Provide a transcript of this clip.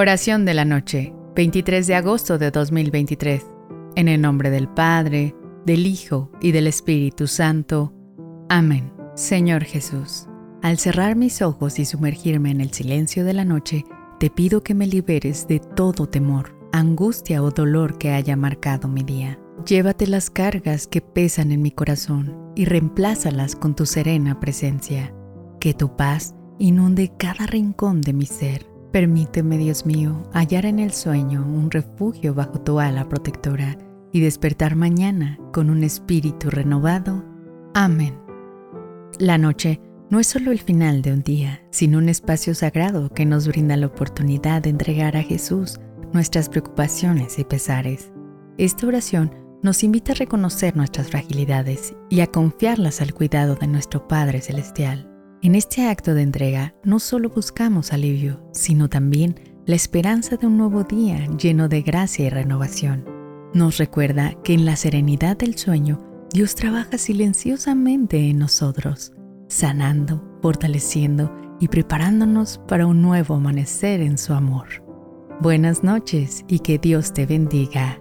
Oración de la noche, 23 de agosto de 2023. En el nombre del Padre, del Hijo y del Espíritu Santo. Amén. Señor Jesús, al cerrar mis ojos y sumergirme en el silencio de la noche, te pido que me liberes de todo temor, angustia o dolor que haya marcado mi día. Llévate las cargas que pesan en mi corazón y reemplázalas con tu serena presencia. Que tu paz inunde cada rincón de mi ser Permíteme, Dios mío, hallar en el sueño un refugio bajo tu ala protectora y despertar mañana con un espíritu renovado. Amén. La noche no es solo el final de un día, sino un espacio sagrado que nos brinda la oportunidad de entregar a Jesús nuestras preocupaciones y pesares. Esta oración nos invita a reconocer nuestras fragilidades y a confiarlas al cuidado de nuestro Padre Celestial. En este acto de entrega no solo buscamos alivio, sino también la esperanza de un nuevo día lleno de gracia y renovación. Nos recuerda que en la serenidad del sueño Dios trabaja silenciosamente en nosotros, sanando, fortaleciendo y preparándonos para un nuevo amanecer en su amor. Buenas noches y que Dios te bendiga.